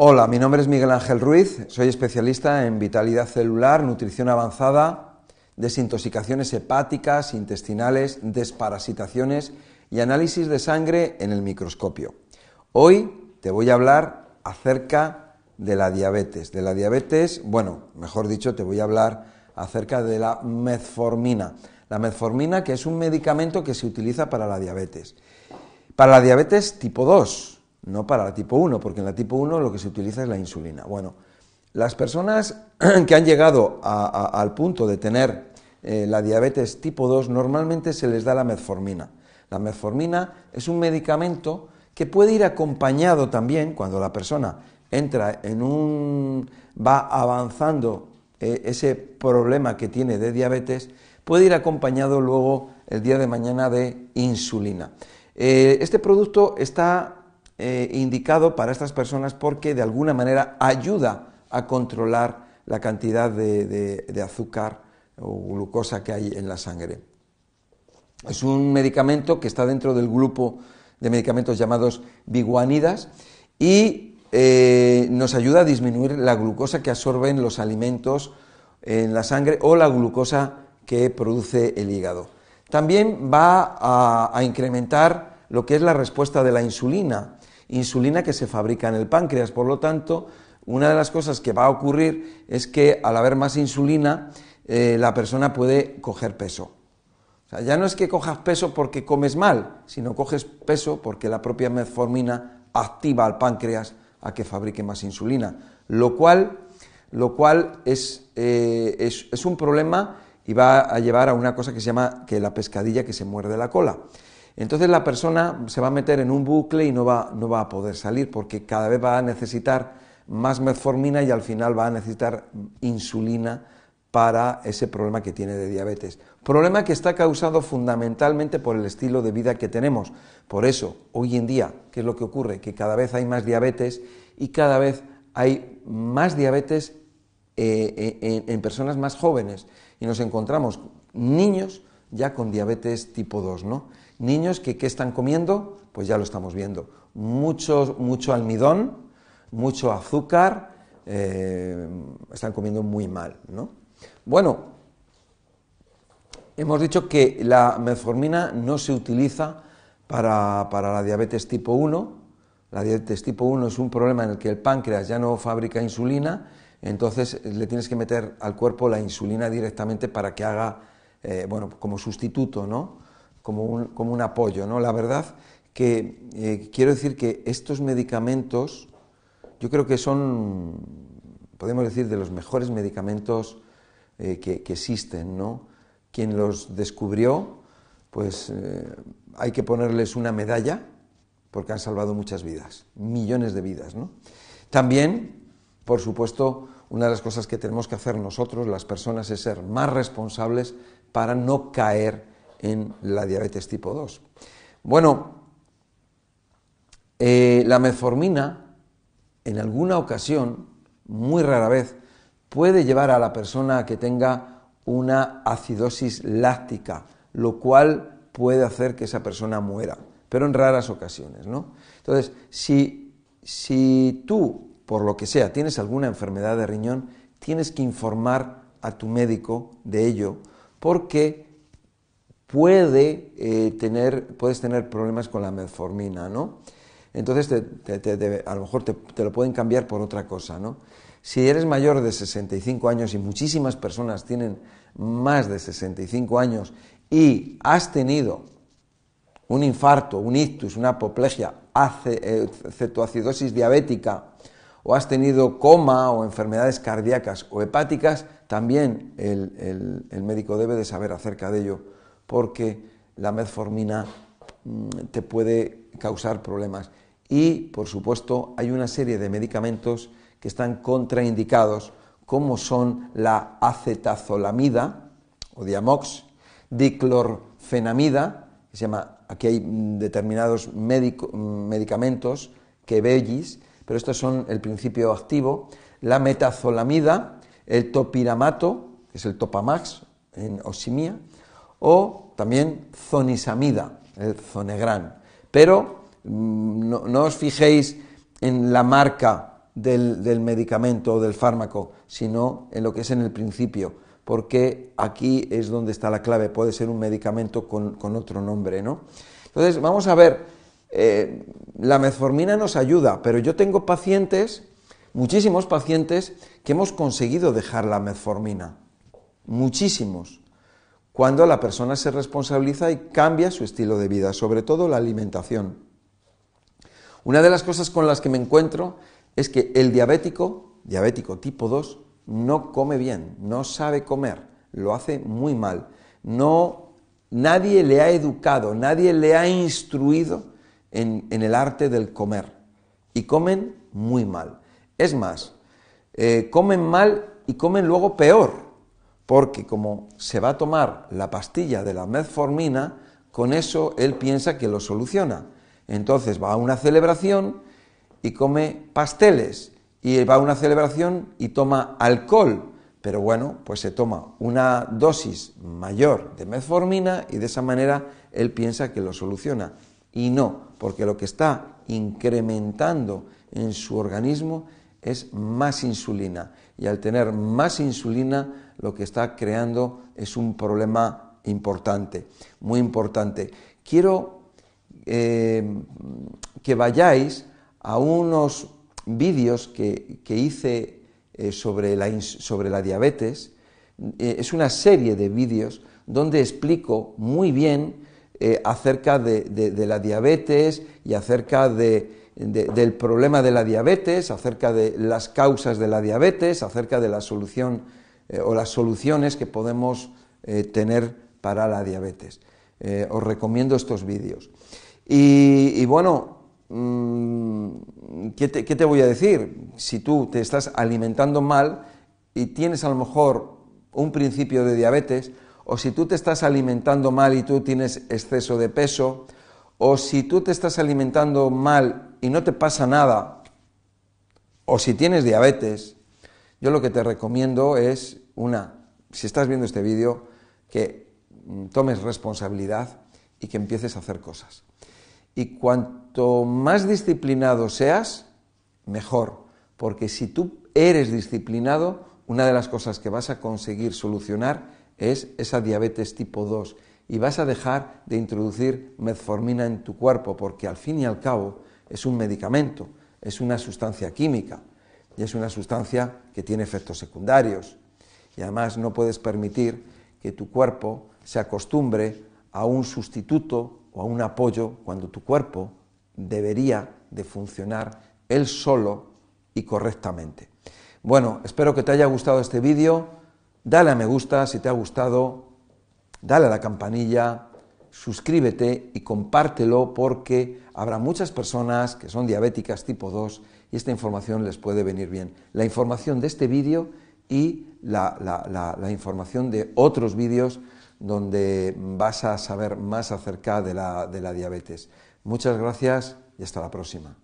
Hola, mi nombre es Miguel Ángel Ruiz, soy especialista en vitalidad celular, nutrición avanzada, desintoxicaciones hepáticas, intestinales, desparasitaciones y análisis de sangre en el microscopio. Hoy te voy a hablar acerca de la diabetes. De la diabetes, bueno, mejor dicho, te voy a hablar acerca de la metformina. La metformina que es un medicamento que se utiliza para la diabetes. Para la diabetes tipo 2, no para la tipo 1, porque en la tipo 1 lo que se utiliza es la insulina. Bueno, las personas que han llegado al punto de tener eh, la diabetes tipo 2, normalmente se les da la metformina. La metformina es un medicamento que puede ir acompañado también cuando la persona entra en un va avanzando eh, ese problema que tiene de diabetes, puede ir acompañado luego el día de mañana de insulina. Eh, este producto está eh, indicado para estas personas porque de alguna manera ayuda a controlar la cantidad de, azúcar o glucosa que hay en la sangre. Es un medicamento que está dentro del grupo de medicamentos llamados biguanidas y eh, nos ayuda a disminuir la glucosa que absorben los alimentos en la sangre o la glucosa que produce el hígado. También va a incrementar lo que es la respuesta de la insulina insulina que se fabrica en el páncreas. Por lo tanto, una de las cosas que va a ocurrir es que al haber más insulina, eh, la persona puede coger peso. O sea, ya no es que cojas peso porque comes mal, sino coges peso porque la propia metformina activa al páncreas a que fabrique más insulina, lo cual, lo cual es, eh, es, es un problema y va a llevar a una cosa que se llama que la pescadilla que se muerde la cola. Entonces la persona se va a meter en un bucle y no va, no va a poder salir porque cada vez va a necesitar más metformina y al final va a necesitar insulina para ese problema que tiene de diabetes. Problema que está causado fundamentalmente por el estilo de vida que tenemos. Por eso, hoy en día, ¿qué es lo que ocurre? Que cada vez hay más diabetes y cada vez hay más diabetes eh, en, en personas más jóvenes. Y nos encontramos niños ya con diabetes tipo 2, ¿no? Niños que ¿qué están comiendo? Pues ya lo estamos viendo. Mucho, mucho almidón, mucho azúcar, eh, están comiendo muy mal, ¿no? Bueno, hemos dicho que la metformina no se utiliza para, para la diabetes tipo 1. La diabetes tipo 1 es un problema en el que el páncreas ya no fabrica insulina, entonces le tienes que meter al cuerpo la insulina directamente para que haga, eh, bueno, como sustituto, ¿no? como un, apoyo. ¿no? La verdad que eh, quiero decir que estos medicamentos, yo creo que son, podemos decir, de los mejores medicamentos eh, que, existen. ¿no? Quien los descubrió, pues hay que ponerles una medalla porque han salvado muchas vidas, millones de vidas. ¿no? También, por supuesto, una de las cosas que tenemos que hacer nosotros, las personas, es ser más responsables para no caer en la diabetes tipo 2. Bueno, eh, la metformina en alguna ocasión, muy rara vez, puede llevar a la persona a que tenga una acidosis láctica, lo cual puede hacer que esa persona muera, pero en raras ocasiones, ¿no? Entonces, si, si tú, por lo que sea, tienes alguna enfermedad de riñón, tienes que informar a tu médico de ello, porque puede, eh, tener, puedes tener problemas con la metformina, ¿no? Entonces, a lo mejor te, lo pueden cambiar por otra cosa, ¿no? Si eres mayor de 65 años y muchísimas personas tienen más de 65 años y has tenido un infarto, un ictus, una apoplejia, eh, cetoacidosis diabética, o has tenido coma o enfermedades cardíacas o hepáticas, también el médico debe de saber acerca de ello porque la metformina mm, te puede causar problemas. Y, por supuesto, hay una serie de medicamentos que están contraindicados, como son la acetazolamida o diamox, diclorfenamida, que se llama, aquí hay determinados medicamentos, que bellis, pero estos son el principio activo, la metazolamida, el topiramato, que es el topamax en oximia, o también zonisamida, el zonegran. Pero mm, no, os fijéis en la marca del, del medicamento o del fármaco, sino en lo que es en el principio, porque aquí es donde está la clave, puede ser un medicamento con, otro nombre, ¿no? Entonces, vamos a ver, eh, la metformina nos ayuda, pero yo tengo pacientes, muchísimos pacientes, que hemos conseguido dejar la metformina, muchísimos, cuando la persona se responsabiliza y cambia su estilo de vida, sobre todo la alimentación. Una de las cosas con las que me encuentro es que el diabético, diabético tipo 2, no come bien, no sabe comer, lo hace muy mal. No, nadie le ha educado, nadie le ha instruido en, el arte del comer. Y comen muy mal. Es más, eh, comen mal y comen luego peor, porque como se va a tomar la pastilla de la metformina, con eso él piensa que lo soluciona. Entonces va a una celebración y come pasteles, y va a una celebración y toma alcohol, pero bueno, pues se toma una dosis mayor de metformina y de esa manera él piensa que lo soluciona. Y no, porque lo que está incrementando en su organismo es más insulina. Y al tener más insulina, lo que está creando es un problema importante, muy importante. Quiero eh, que vayáis a unos vídeos que, hice eh, sobre, la, sobre, la, diabetes. Eh, es una serie de vídeos donde explico muy bien acerca de, de, la diabetes y acerca de, del problema de la diabetes, acerca de las causas de la diabetes, acerca de la solución eh, o las soluciones que podemos eh, tener para la diabetes. Eh, os recomiendo estos vídeos. Y, bueno, mm, ¿qué, te, ¿qué te voy a decir? Si tú te estás alimentando mal y tienes a lo mejor un principio de diabetes, o si tú te estás alimentando mal y tú tienes exceso de peso, o si tú te estás alimentando mal y no te pasa nada, o si tienes diabetes, yo lo que te recomiendo es una, si estás viendo este vídeo, que mm, tomes responsabilidad y que empieces a hacer cosas. Y cuanto más disciplinado seas, mejor, porque si tú eres disciplinado, una de las cosas que vas a conseguir solucionar es esa diabetes tipo 2 y vas a dejar de introducir metformina en tu cuerpo, porque al fin y al cabo es un medicamento, es una sustancia química y es una sustancia que tiene efectos secundarios. Y además no puedes permitir que tu cuerpo se acostumbre a un sustituto o a un apoyo cuando tu cuerpo debería de funcionar él solo y correctamente. Bueno, espero que te haya gustado este vídeo. Dale a me gusta si te ha gustado, dale a la campanilla, suscríbete y compártelo porque habrá muchas personas que son diabéticas tipo 2 y esta información les puede venir bien. La información de este vídeo y la, información de otros vídeos donde vas a saber más acerca de la, de la diabetes. Muchas gracias y hasta la próxima.